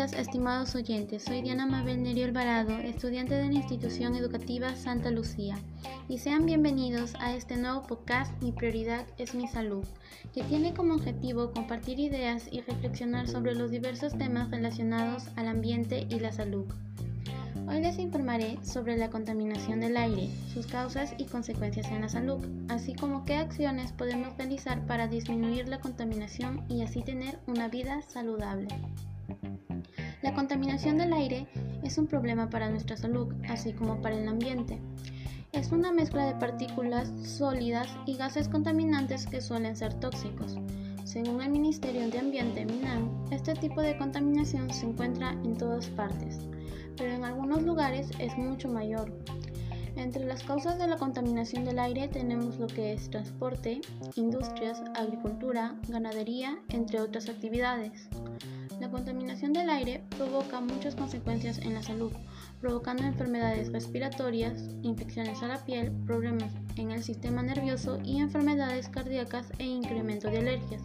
estimados oyentes. Soy Diana Mabel Nerio Alvarado, estudiante de la institución educativa Santa Lucía, y sean bienvenidos a este nuevo podcast Mi prioridad es mi salud, que tiene como objetivo compartir ideas y reflexionar sobre los diversos temas relacionados al ambiente y la salud. Hoy les informaré sobre la contaminación del aire, sus causas y consecuencias en la salud, así como qué acciones podemos realizar para disminuir la contaminación y así tener una vida saludable. La contaminación del aire es un problema para nuestra salud, así como para el ambiente. Es una mezcla de partículas sólidas y gases contaminantes que suelen ser tóxicos. Según el Ministerio de Ambiente MINAM, este tipo de contaminación se encuentra en todas partes pero en algunos lugares es mucho mayor. Entre las causas de la contaminación del aire tenemos lo que es transporte, industrias, agricultura, ganadería, entre otras actividades. La contaminación del aire provoca muchas consecuencias en la salud, provocando enfermedades respiratorias, infecciones a la piel, problemas en el sistema nervioso y enfermedades cardíacas e incremento de alergias.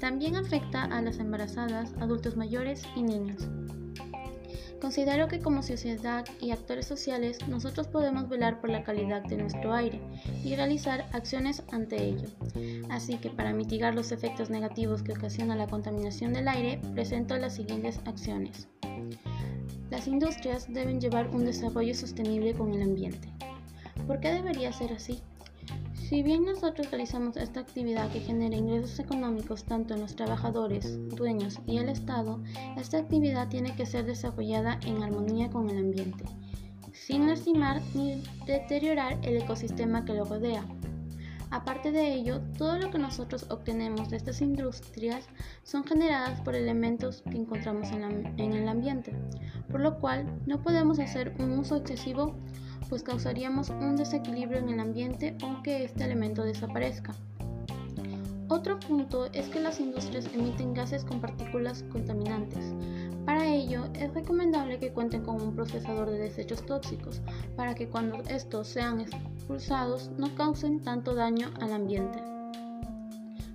También afecta a las embarazadas, adultos mayores y niños. Considero que como sociedad y actores sociales nosotros podemos velar por la calidad de nuestro aire y realizar acciones ante ello. Así que para mitigar los efectos negativos que ocasiona la contaminación del aire, presento las siguientes acciones. Las industrias deben llevar un desarrollo sostenible con el ambiente. ¿Por qué debería ser así? Si bien nosotros realizamos esta actividad que genera ingresos económicos tanto en los trabajadores, dueños y el Estado, esta actividad tiene que ser desarrollada en armonía con el ambiente, sin lastimar ni deteriorar el ecosistema que lo rodea. Aparte de ello, todo lo que nosotros obtenemos de estas industrias son generadas por elementos que encontramos en, en el ambiente, por lo cual no podemos hacer un uso excesivo pues causaríamos un desequilibrio en el ambiente aunque este elemento desaparezca. Otro punto es que las industrias emiten gases con partículas contaminantes. Para ello, es recomendable que cuenten con un procesador de desechos tóxicos, para que cuando estos sean expulsados no causen tanto daño al ambiente.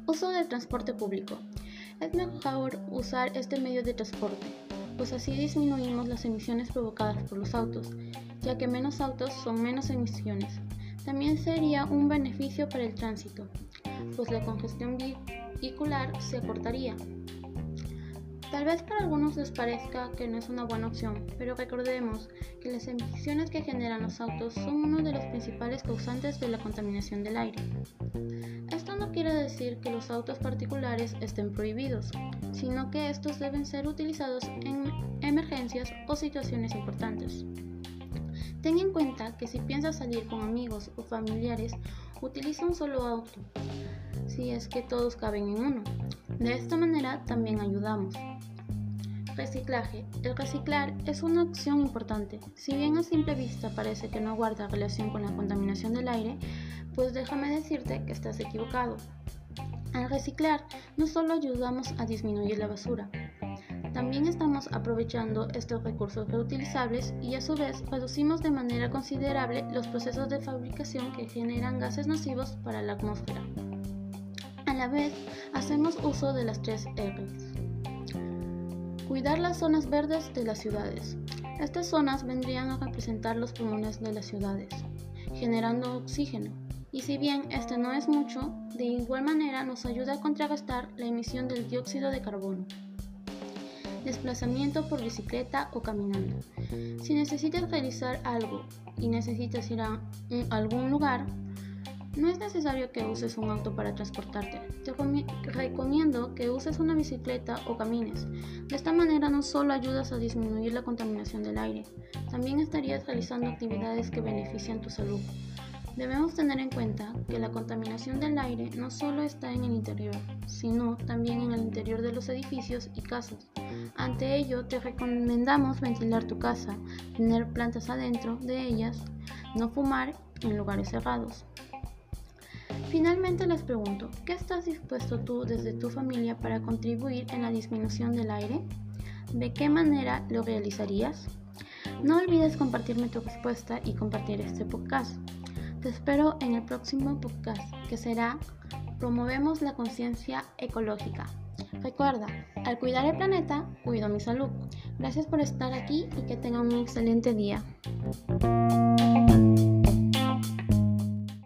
Uso del transporte público. Es mejor usar este medio de transporte, pues así disminuimos las emisiones provocadas por los autos ya que menos autos son menos emisiones. También sería un beneficio para el tránsito, pues la congestión vehicular se acortaría. Tal vez para algunos les parezca que no es una buena opción, pero recordemos que las emisiones que generan los autos son uno de los principales causantes de la contaminación del aire. Esto no quiere decir que los autos particulares estén prohibidos, sino que estos deben ser utilizados en emergencias o situaciones importantes. Ten en cuenta que si piensas salir con amigos o familiares, utiliza un solo auto, si es que todos caben en uno. De esta manera también ayudamos. Reciclaje. El reciclar es una opción importante. Si bien a simple vista parece que no guarda relación con la contaminación del aire, pues déjame decirte que estás equivocado. Al reciclar, no solo ayudamos a disminuir la basura, también estamos aprovechando estos recursos reutilizables y a su vez reducimos de manera considerable los procesos de fabricación que generan gases nocivos para la atmósfera. A la vez, hacemos uso de las tres R's. Cuidar las zonas verdes de las ciudades. Estas zonas vendrían a representar los pulmones de las ciudades, generando oxígeno. Y si bien este no es mucho, de igual manera nos ayuda a contrarrestar la emisión del dióxido de carbono desplazamiento por bicicleta o caminando. Si necesitas realizar algo y necesitas ir a algún lugar, no es necesario que uses un auto para transportarte. Te recomiendo que uses una bicicleta o camines. De esta manera no solo ayudas a disminuir la contaminación del aire, también estarías realizando actividades que benefician tu salud. Debemos tener en cuenta que la contaminación del aire no solo está en el interior, sino también en el interior de los edificios y casas. Ante ello, te recomendamos ventilar tu casa, tener plantas adentro de ellas, no fumar en lugares cerrados. Finalmente les pregunto, ¿qué estás dispuesto tú desde tu familia para contribuir en la disminución del aire? ¿De qué manera lo realizarías? No olvides compartirme tu respuesta y compartir este podcast. Te espero en el próximo podcast que será Promovemos la conciencia ecológica. Recuerda, al cuidar el planeta, cuido mi salud. Gracias por estar aquí y que tengan un excelente día.